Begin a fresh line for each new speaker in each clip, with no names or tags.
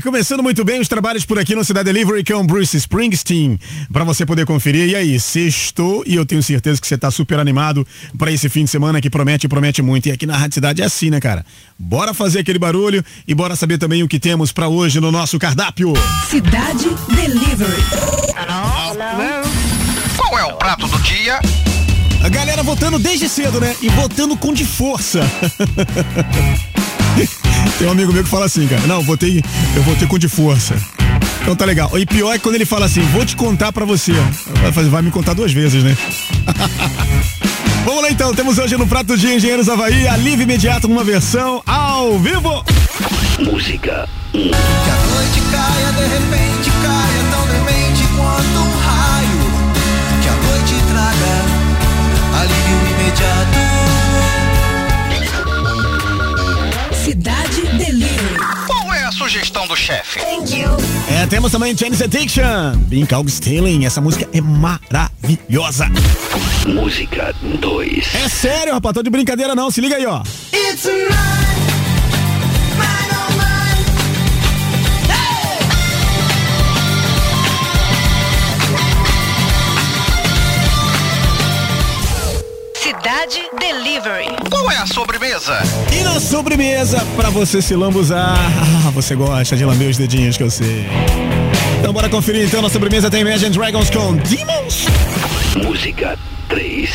Começando muito bem os trabalhos por aqui no Cidade Delivery com Bruce Springsteen, para você poder conferir. E aí, sextou e eu tenho certeza que você tá super animado para esse fim de semana que promete, promete muito. E aqui na Rádio Cidade é assim, né, cara? Bora fazer aquele barulho e bora saber também o que temos para hoje no nosso cardápio.
Cidade Delivery.
Qual é o prato do dia?
A galera votando desde cedo, né? E votando com de força. Tem um amigo meu que fala assim, cara. Não, votei, eu votei com de força. Então tá legal. E pior é quando ele fala assim, vou te contar pra você. Vai, vai me contar duas vezes, né? Vamos lá então, temos hoje no Prato de Engenheiros Havaí, alívio imediato numa versão ao vivo.
Música
Que a noite caia, de repente caia tão demente quanto um raio. Que a noite traga alívio imediato.
Cidade Delivery.
Qual é a sugestão do chefe?
É, temos também Janis Addiction, Being Calg Stealing, essa música é maravilhosa.
Música 2
É sério, rapaz, tô de brincadeira não, se liga aí, ó.
It's mine
Delivery.
Qual é a sobremesa?
E na sobremesa, pra você se lambuzar. Ah, você gosta de lamber os dedinhos que eu sei. Então bora conferir então, na sobremesa tem Imagine Dragons com Demons.
Música 3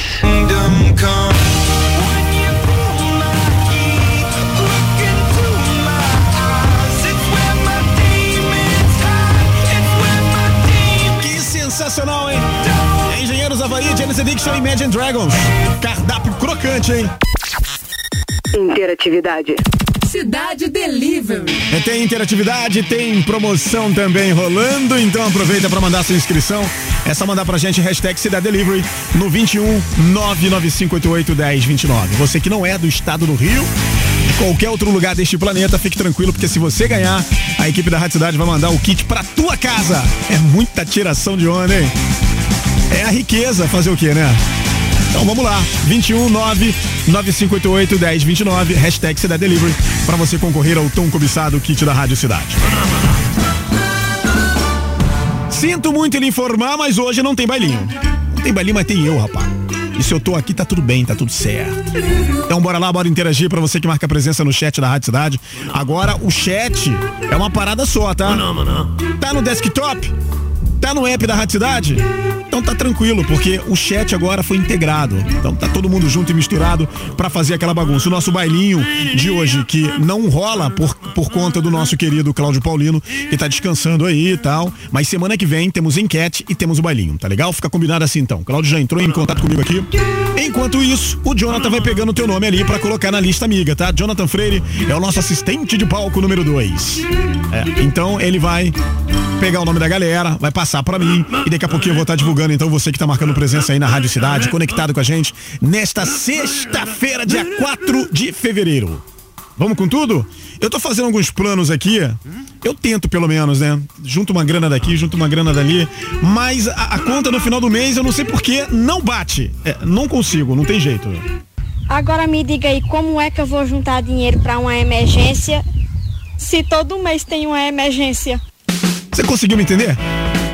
Engenheiros Havaí, Janis Addiction e Imagine Dragons. Cardápio crocante, hein?
Interatividade.
Cidade Delivery.
É, Tem interatividade, tem promoção também rolando, então aproveita para mandar sua inscrição. É só mandar pra gente hashtag Cidade Delivery no 21 99588 1029. Você que não é do estado do Rio, de qualquer outro lugar deste planeta, fique tranquilo, porque se você ganhar, a equipe da Rádio Cidade vai mandar o kit pra tua casa. É muita tiração de onda, hein? É a riqueza fazer o quê, né? Então vamos lá, 21 9 9588 1029, hashtag Cidade Delivery, pra você concorrer ao tão cobiçado kit da Rádio Cidade. Sinto muito em lhe informar, mas hoje não tem bailinho. Não tem bailinho, mas tem eu, rapaz. E se eu tô aqui, tá tudo bem, tá tudo certo. Então bora lá, bora interagir pra você que marca presença no chat da Rádio Cidade. Agora, o chat é uma parada só, tá? Tá no desktop? Tá no app da Rádio Cidade? Então tá tranquilo, porque o chat agora foi integrado. Então tá todo mundo junto e misturado pra fazer aquela bagunça. O nosso bailinho de hoje, que não rola por, por conta do nosso querido Cláudio Paulino, que tá descansando aí e tal. Mas semana que vem temos enquete e temos o bailinho, tá legal? Fica combinado assim então. Cláudio já entrou em contato comigo aqui. Enquanto isso, o Jonathan vai pegando o teu nome ali pra colocar na lista amiga, tá? Jonathan Freire é o nosso assistente de palco número 2. então ele vai pegar o nome da galera, vai passar pra mim e daqui a pouquinho eu vou estar divulgando então você que tá marcando presença aí na Rádio Cidade, conectado com a gente nesta sexta-feira, dia 4 de fevereiro. Vamos com tudo? Eu tô fazendo alguns planos aqui. Eu tento, pelo menos, né? Junto uma grana daqui, junto uma grana dali. Mas a, a conta no final do mês, eu não sei porquê, não bate. É, não consigo, não tem jeito.
Agora me diga aí, como é que eu vou juntar dinheiro para uma emergência se todo mês tem uma emergência?
Você conseguiu me entender?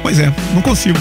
Pois é, não consigo.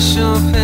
special pain.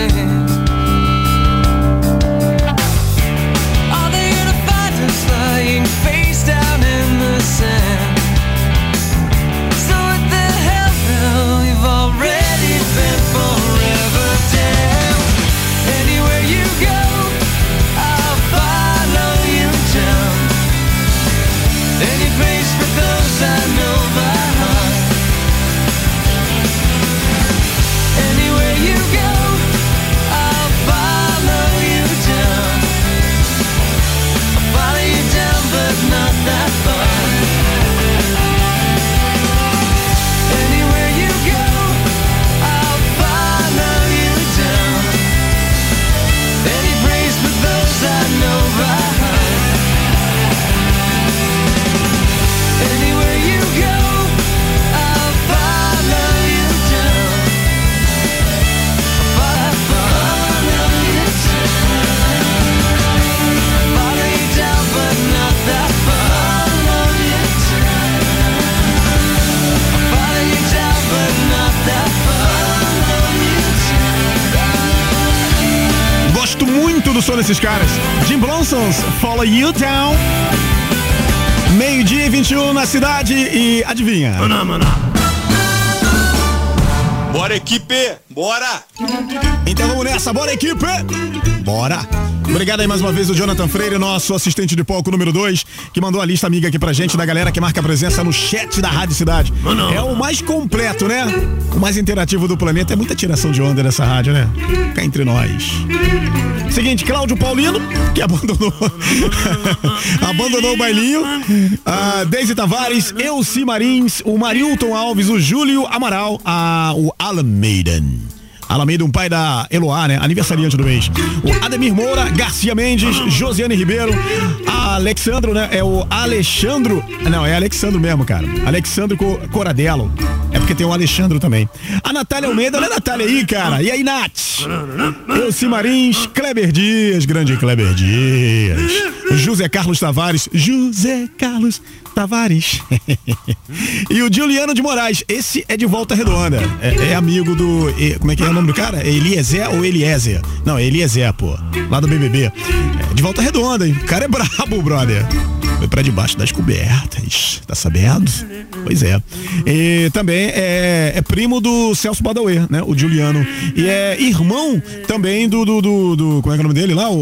Follow You Down. Meio-dia e 21 na cidade e adivinha?
Bora, equipe! Bora!
Então vamos nessa, bora equipe! Bora! Obrigado aí mais uma vez o Jonathan Freire, nosso assistente de palco número 2, que mandou a lista amiga aqui pra gente da galera que marca presença no chat da Rádio Cidade. É o mais completo, né? O mais interativo do planeta. É muita tiração de onda nessa rádio, né? Cá entre nós. Seguinte, Cláudio Paulino, que abandonou abandonou o bailinho. A Deise Tavares, Elci Marins, o Marilton Alves, o Júlio Amaral, a, o Alan Maiden. Alameda, um pai da Eloá, né? Aniversariante do mês. O Ademir Moura, Garcia Mendes, Josiane Ribeiro, Alexandro, né? É o Alexandro. Não, é Alexandro mesmo, cara. Alexandro Co- Coradello. É porque tem o Alexandro também. A Natália Almeida, a Natália aí, cara. E aí, Nath? Elci Marins, Kleber Dias, grande Kleber Dias. José Carlos Tavares, José Carlos Tavares. e o Juliano de Moraes, esse é de volta redonda. É, é amigo do. como é que é o nome do cara? Eliezer ou Eliezer? Não, Eliezer, pô. Lá do BBB. É, de volta redonda, hein? O cara é brabo, brother. Foi pra debaixo das cobertas, tá sabendo? Pois é. E também é, é primo do Celso Badawi, né? O Juliano. E é irmão também do. do, do, do- como é que é o nome dele lá? o-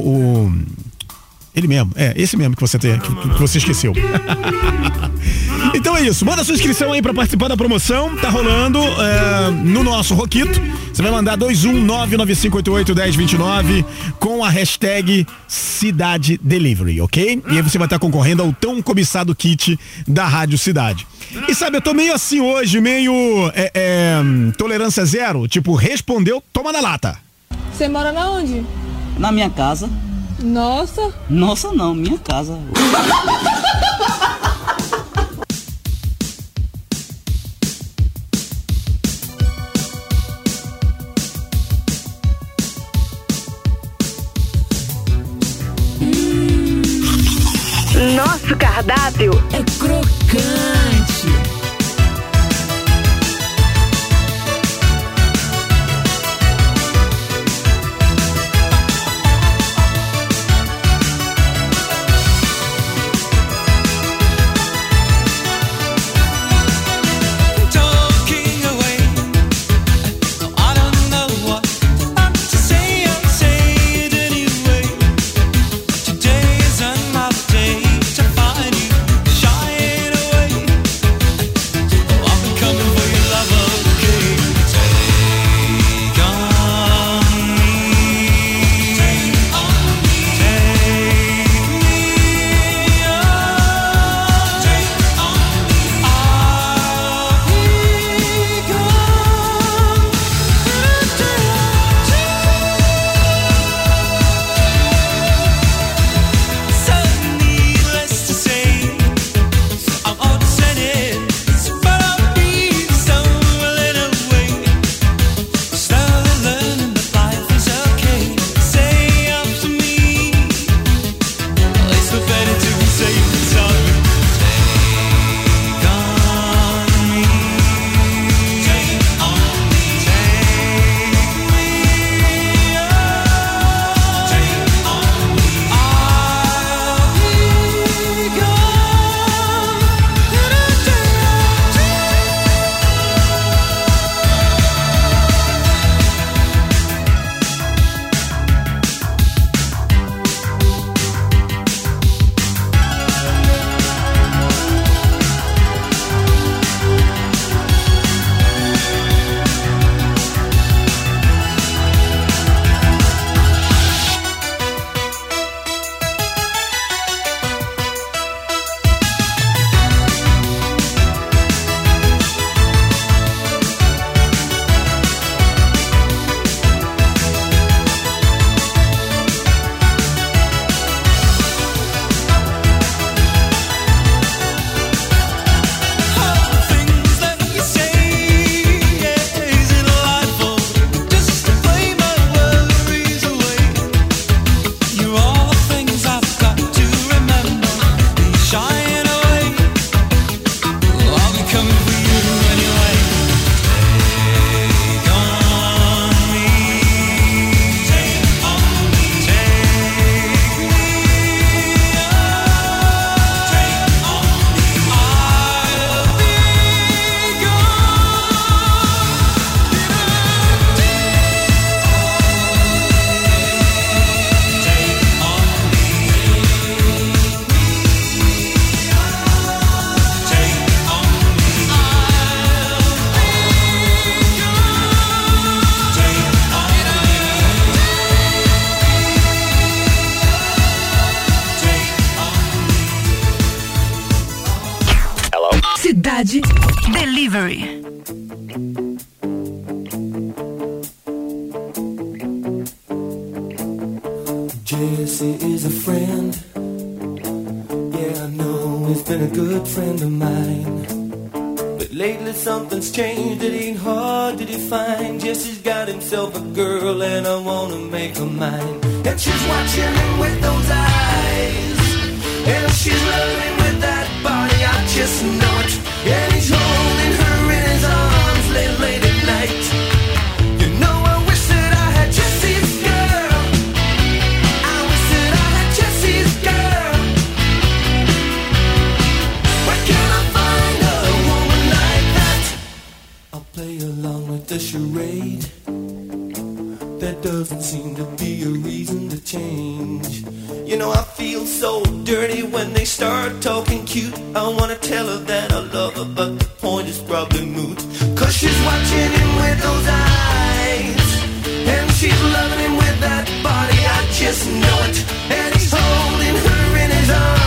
o ele mesmo, é, esse mesmo que você tem, que, que você esqueceu. então é isso, manda sua inscrição aí pra participar da promoção, tá rolando é, no nosso Roquito. Você vai mandar 21995881029 com a hashtag Cidade Delivery, ok? E aí você vai estar concorrendo ao tão cobiçado kit da Rádio Cidade. E sabe, eu tô meio assim hoje, meio é, é, tolerância zero, tipo, respondeu, toma na lata.
Você mora na onde?
Na minha casa.
Nossa,
Nossa, não, minha casa.
Nosso cardápio
É crocante.
Something's changed, it ain't hard to define. Jesse's got himself a girl and I wanna make her mine. And she's watching him with those eyes. And she's loving with that body, I just know it. And he's holding her in his arms late, doesn't seem to be a reason to change. You know, I feel so dirty when they start talking cute. I wanna tell her that I love her, but the point is probably moot. Cause she's watching him with those eyes. And she's loving him with that body, I just know it. And he's holding her in his arms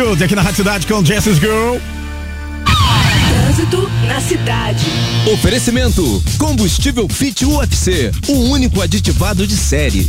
Springfield aqui na Rádio Cidade com Jesse's Girl.
Trânsito na cidade.
Oferecimento: Combustível Fit UFC, o único aditivado de série.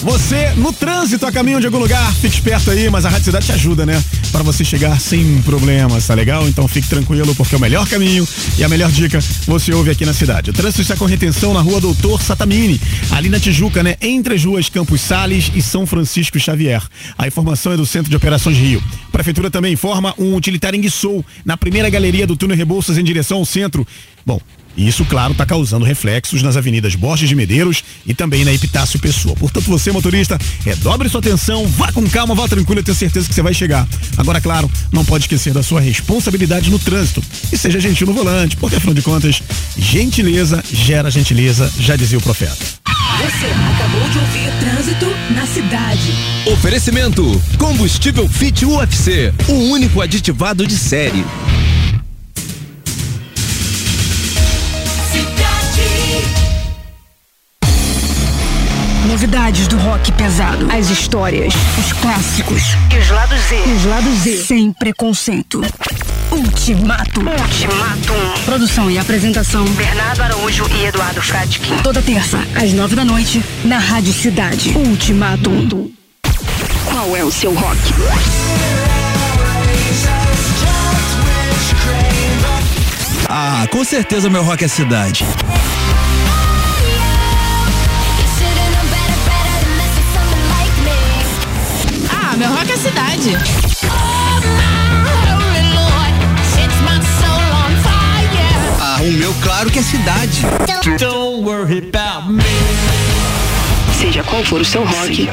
Você no trânsito a caminho de algum lugar, fique esperto aí, mas a Rádio Cidade te ajuda, né? Para você chegar sem problemas, tá legal? Então fique tranquilo, porque é o melhor caminho e a melhor dica você ouve aqui na cidade. O trânsito está com retenção na rua Doutor Satamini, ali na Tijuca, né? Entre as ruas Campos Sales e São Francisco Xavier. A informação é do Centro de Operações Rio. A Prefeitura também informa um utilitário em Guiçou, na primeira galeria do túnel Rebouças em direção ao centro. Bom, e isso, claro, está causando reflexos nas avenidas Borges de Medeiros e também na Epitácio Pessoa. Portanto, você, motorista, redobre sua atenção, vá com calma, vá tranquilo, eu tenho certeza que você vai chegar. Agora, claro, não pode esquecer da sua responsabilidade no trânsito. E seja gentil no volante, porque afinal de contas, gentileza gera gentileza, já dizia o profeta.
Você acabou de ouvir Trânsito na cidade.
Oferecimento: Combustível Fit UFC, o único aditivado de série.
Novidades do rock pesado. As histórias, os clássicos
E os lados Z.
os lados Z. Sem preconceito. Ultimato.
Ultimatum.
Produção e apresentação.
Bernardo Araújo e Eduardo Fradkin.
Toda terça, às nove da noite, na Rádio Cidade. Ultimatum. Qual é o seu rock?
Ah, com certeza meu rock é cidade.
Meu rock é cidade.
Ah, o meu claro que é cidade.
Don't worry about me.
Seja qual for o seu rock,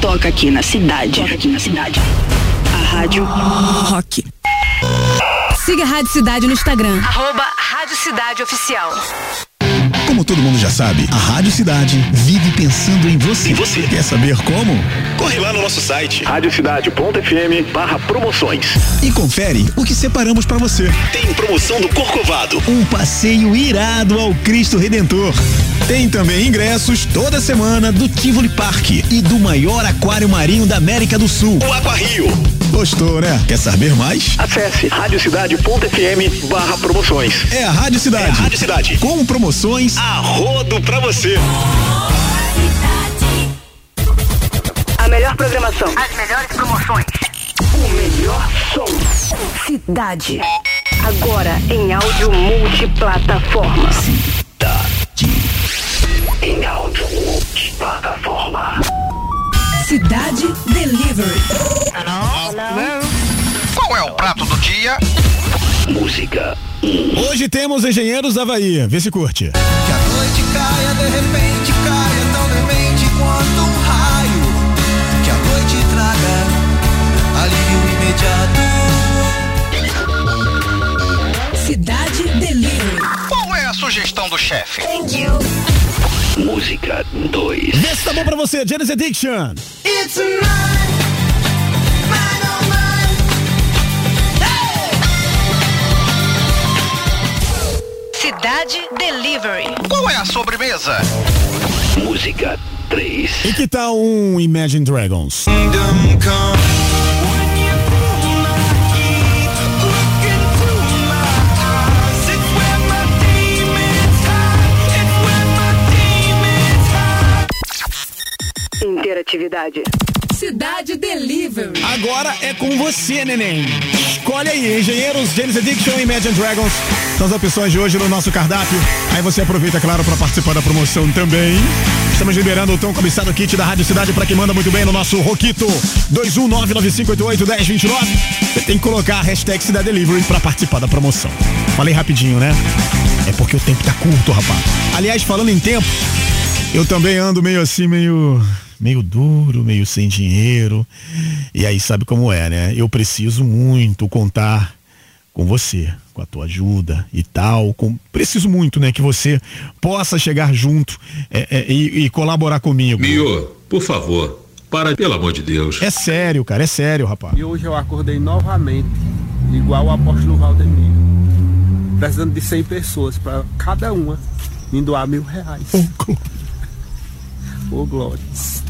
toca aqui na cidade. Toca aqui na cidade. A Rádio Rock.
Siga a Rádio Cidade no Instagram.
Arroba Rádio Cidade Oficial.
Como todo mundo já sabe, a Rádio Cidade vive pensando em você.
Em você.
Quer saber como?
Corre lá no nosso site radiocidade.fm barra promoções.
E confere o que separamos pra você.
Tem promoção do Corcovado.
Um passeio irado ao Cristo Redentor. Tem também ingressos toda semana do Tivoli Park e do maior aquário marinho da América do Sul.
O Aquarrio.
Gostou, né? Quer saber mais?
Acesse radiocidade.fm barra promoções.
É a Rádio Cidade.
É a Rádio Cidade.
Com promoções
a rodo pra você.
A melhor programação. As melhores promoções. O melhor som. Cidade. Agora em áudio multiplataforma.
Cidade. Em áudio multiplataforma.
Cidade Delivery.
Qual é o prato do dia?
Música.
Hoje temos Engenheiros da Havaí. Vê se curte.
Que a noite caia, de repente caia, tão demente quanto um raio. Que a noite traga alívio imediato.
Cidade Delivery.
Qual é a sugestão do chefe?
Música 2.
Vê se tá bom pra você, Janis Addiction.
It's mine,
Cidade Delivery.
Qual é a sobremesa?
Música 3.
E que tal um Imagine Dragons?
Interatividade.
Cidade Delivery.
Agora é com você, neném. Escolhe aí, Engenheiros, Janis Addiction e Imagine Dragons. São as opções de hoje no nosso cardápio. Aí você aproveita, claro, para participar da promoção também. Estamos liberando o Tom Cobiçado Kit da Rádio Cidade para quem manda muito bem no nosso Roquito 21995881029. Você tem que colocar a hashtag Cidade Delivery para participar da promoção. Falei rapidinho, né? É porque o tempo tá curto, rapaz. Aliás, falando em tempo, eu também ando meio assim, meio meio duro, meio sem dinheiro. E aí sabe como é, né? Eu preciso muito contar com você, com a tua ajuda e tal. Com... Preciso muito, né, que você possa chegar junto é, é, e, e colaborar comigo.
Mio, por favor, para, pelo amor de Deus.
É sério, cara, é sério, rapaz.
E hoje eu acordei novamente, igual o apóstolo Valdemir, precisando de 100 pessoas para cada uma me doar mil reais. Ô, oh, glória.
Out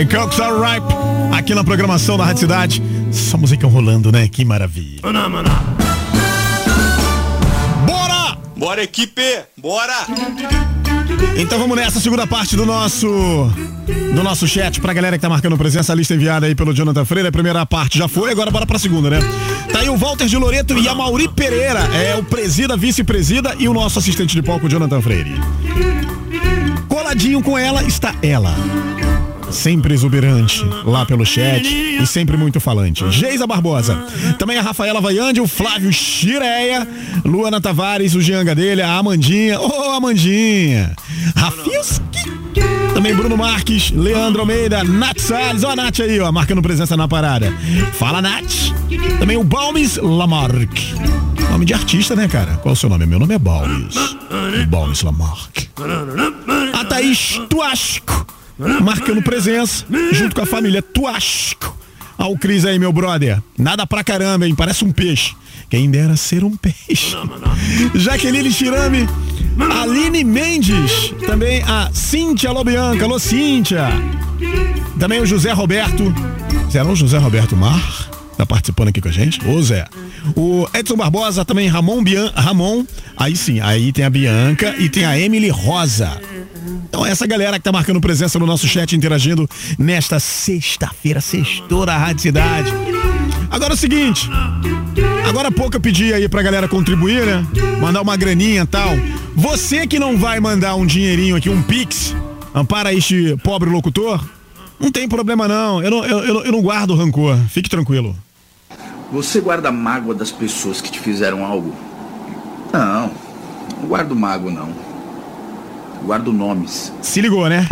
E Cooks Are Ripe. Aqui na programação da Rádio Cidade. Essa música rolando, né? Que maravilha. Bora!
Bora, equipe! Bora!
Então vamos nessa segunda parte do nosso do nosso chat pra galera que tá marcando presença, a lista enviada aí pelo Jonathan Freire. A primeira parte já foi, agora bora pra segunda, né? Tá aí o Walter de Loreto e a Mauri Pereira, é o presida, vice-presida e o nosso assistente de palco, Jonathan Freire. Coladinho com ela está ela. Sempre exuberante lá pelo chat e sempre muito falante. Geisa Barbosa. Também a Rafaela Vaiande, o Flávio Chireia, Luana Tavares, o Jean Gadelha, a Amandinha. Ô, oh, Amandinha! Rafilski. Também Bruno Marques, Leandro Almeida, Nath Salles. Ó a Nath aí, ó, marcando presença na parada. Fala, Nath. Também o Balmes Lamarck. Nome de artista, né, cara? Qual é o seu nome? Meu nome é Balmes. Balmes Lamarck. A Thaís Tuasco marcando presença, junto com a família Tuasco. Olha o Cris aí, meu brother. Nada pra caramba, hein? Parece um peixe. Quem dera ser um peixe. Jaqueline Chirame, Aline Mendes, também a Cíntia Lobianca. Alô, Cíntia. Também o José Roberto. Será o José Roberto Mar? Tá participando aqui com a gente? Ô Zé. O Edson Barbosa, também Ramon Bian Ramon. Aí sim, aí tem a Bianca e tem a Emily Rosa. Então essa galera que tá marcando presença no nosso chat, interagindo nesta sexta-feira, sextou da Rádio Cidade. Agora é o seguinte, agora há pouco eu pedi aí pra galera contribuir, né? Mandar uma graninha e tal. Você que não vai mandar um dinheirinho aqui, um pix, para este pobre locutor, não tem problema não, eu não, eu, eu, eu não guardo rancor, fique tranquilo.
Você guarda mágoa das pessoas que te fizeram algo? Não, não guardo mágoa não. Guardo nomes.
Se ligou, né?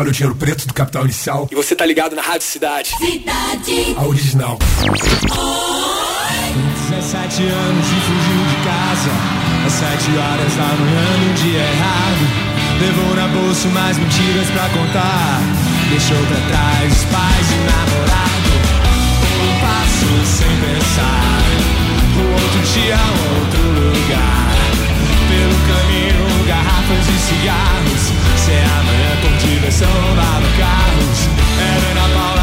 Laboratório Dinheiro Preto do Capital Inicial. E você tá ligado na Rádio Cidade.
Cidade.
A original. Oh.
17 anos e fugiu de casa. Às 7 horas da manhã, num dia errado. Levou na bolsa mais mentiras pra contar. Deixou pra trás os pais e namorado. Um passo sem pensar. O outro dia, um outro lugar caminho, garrafas de cigarros. Se é amanhã por diversão lá no carros, era na Paula.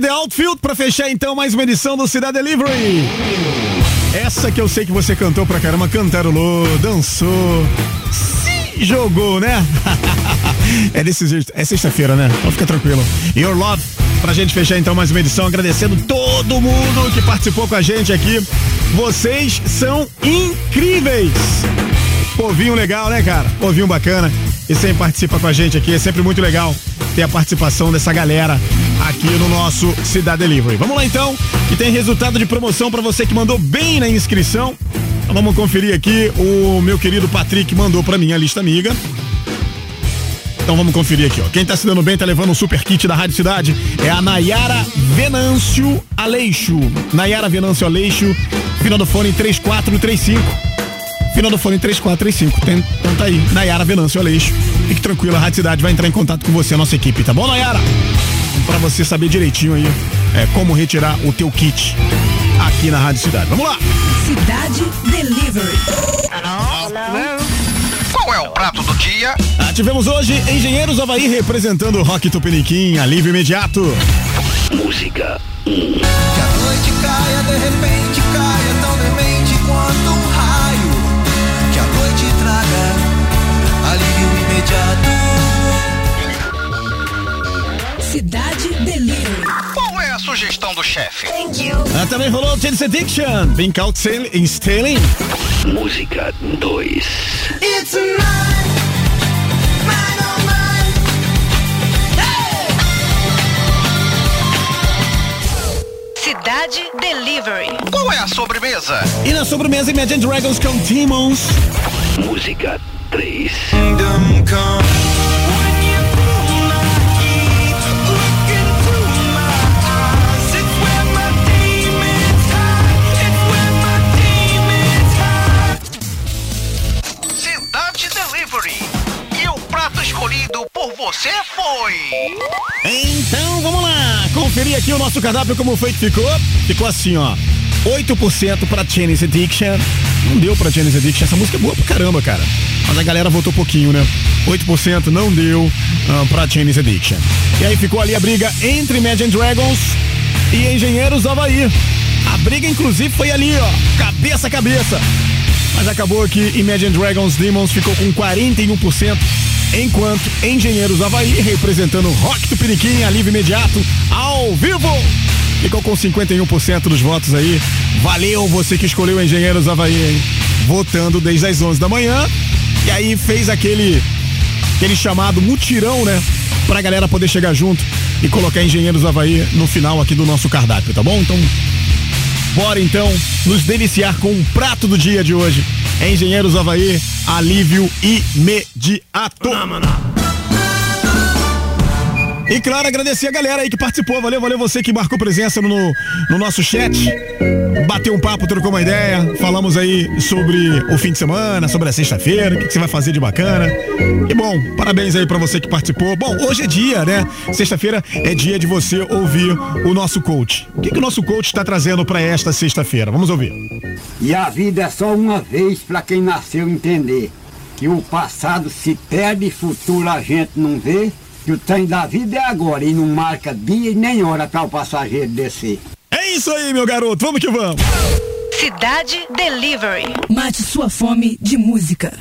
The
Outfield pra fechar então mais uma edição do Cidade Delivery. Essa que eu sei que você cantou pra caramba, cantarolou, dançou, se jogou, né? é desse jeito. É sexta-feira, né? Então fica tranquilo. Your Love, pra gente fechar então mais uma edição, agradecendo todo mundo que participou com a gente aqui. Vocês são incríveis! Povinho legal, né, cara? Povinho bacana. E sempre participa com a gente aqui. É sempre muito legal ter a participação dessa galera aqui no nosso Cidade Delivery. Vamos lá então, que tem resultado de promoção para você que mandou bem na inscrição. Então, vamos conferir aqui. O meu querido Patrick mandou para mim a lista amiga. Então vamos conferir aqui, ó. Quem tá se dando bem tá levando um super kit da Rádio Cidade é a Nayara Venâncio Aleixo. Nayara Venâncio Aleixo, final do fone 3435. Final do fone 3435. Tem, então tá aí, Nayara Venâncio Aleixo. Fique tranquilo, a Rádio Cidade vai entrar em contato com você, a nossa equipe, tá bom, Nayara? Pra você saber direitinho aí é, como retirar o teu kit aqui na Rádio Cidade. Vamos lá!
Cidade Delivery.
Qual é o prato do dia?
Ah, tivemos hoje Engenheiros Havaí representando o Rock Tupiniquim, alívio imediato.
Música 1.
Que a noite caia, de repente caia,
sugestão do chefe?
Ah, também rolou James Addiction, Been Out Sailing, Stealing.
Música 2.
It's mine, mine oh mine.
Cidade Delivery.
Qual é a sobremesa?
E na sobremesa Imagine Dragons com Demons.
Música 3.
Kingdom come.
Você foi.
Então vamos lá, conferir aqui o nosso cardápio como foi que ficou. Ficou assim, ó. 8% pra Chinese Addiction. Não deu pra Chinese Addiction. Essa música é boa pra caramba, cara. Mas a galera votou pouquinho, né? 8% não deu ah, pra Chinese Addiction. E aí ficou ali a briga entre Imagine Dragons e Engenheiros Havaí. A briga, inclusive, foi ali, ó. Cabeça a cabeça. Mas acabou que Imagine Dragons Demons ficou com 41%, enquanto Engenheiros Havaí, representando Rock Tupiniquim, alívio imediato, ao vivo, ficou com 51% dos votos aí. Valeu você que escolheu Engenheiros Havaí, hein? Votando desde as 11 da manhã. E aí fez aquele, aquele chamado mutirão, né? Pra galera poder chegar junto e colocar Engenheiros Havaí no final aqui do nosso cardápio, tá bom? Então Bora então nos deliciar com o prato do dia de hoje. Engenheiros Havaí, alívio imediato. E claro, agradecer a galera aí que participou. Valeu, valeu você que marcou presença no, no nosso chat. Bateu um papo, trocou uma ideia. Falamos aí sobre o fim de semana, sobre a sexta-feira, o que, que você vai fazer de bacana. E bom, parabéns aí pra você que participou. Bom, hoje é dia, né? Sexta-feira é dia de você ouvir o nosso coach. O que, que o nosso coach está trazendo pra esta sexta-feira? Vamos ouvir.
E a vida é só uma vez para quem nasceu entender que o passado se perde futuro a gente não vê, que o trem da vida é agora e não marca dia e nem hora para o passageiro descer.
É isso aí, meu garoto. Vamos que vamos.
Cidade Delivery.
Mate sua fome de música.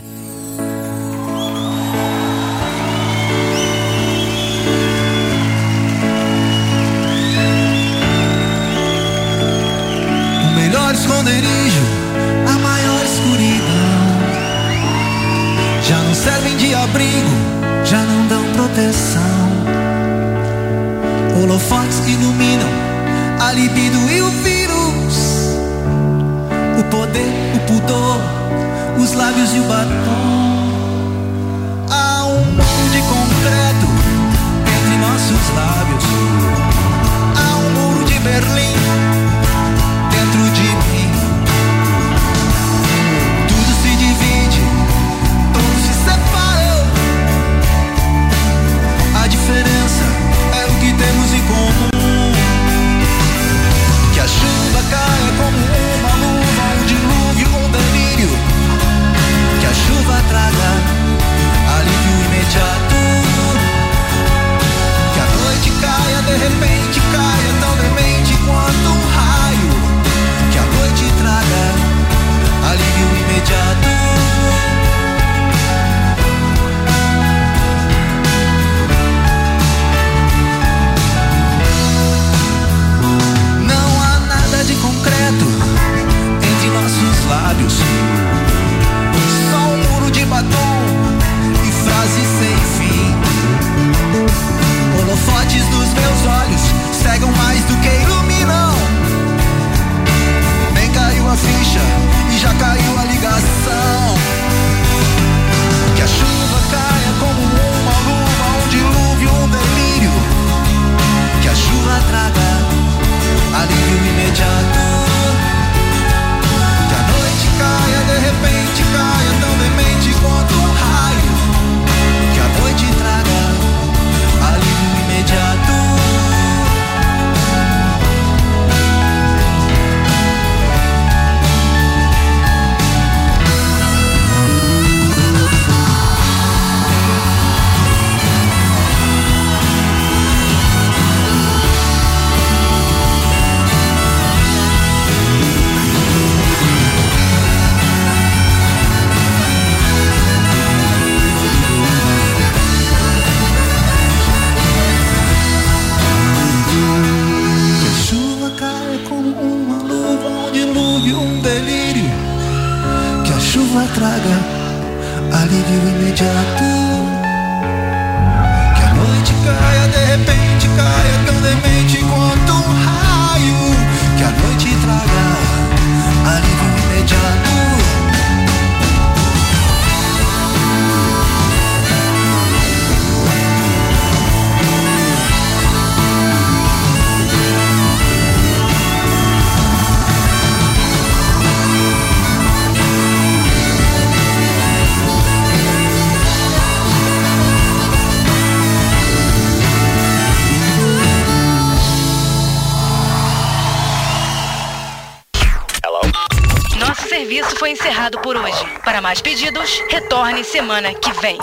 Semana que vem.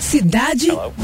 Cidade Delivery.